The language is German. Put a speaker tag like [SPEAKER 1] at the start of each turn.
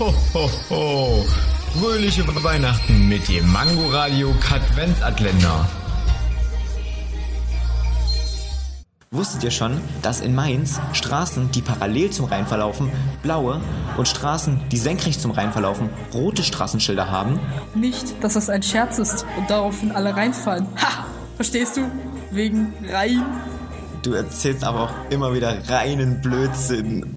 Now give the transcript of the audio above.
[SPEAKER 1] Ho, ho, ho. Fröhliche Weihnachten mit dem Mangoradio Katwenzatländer.
[SPEAKER 2] Wusstet ihr schon, dass in Mainz Straßen, die parallel zum Rhein verlaufen, blaue und Straßen, die senkrecht zum Rhein verlaufen, rote Straßenschilder haben?
[SPEAKER 3] Nicht, dass das ein Scherz ist und daraufhin alle reinfallen. Ha! Verstehst du? Wegen Rhein.
[SPEAKER 2] Du erzählst aber auch immer wieder reinen Blödsinn.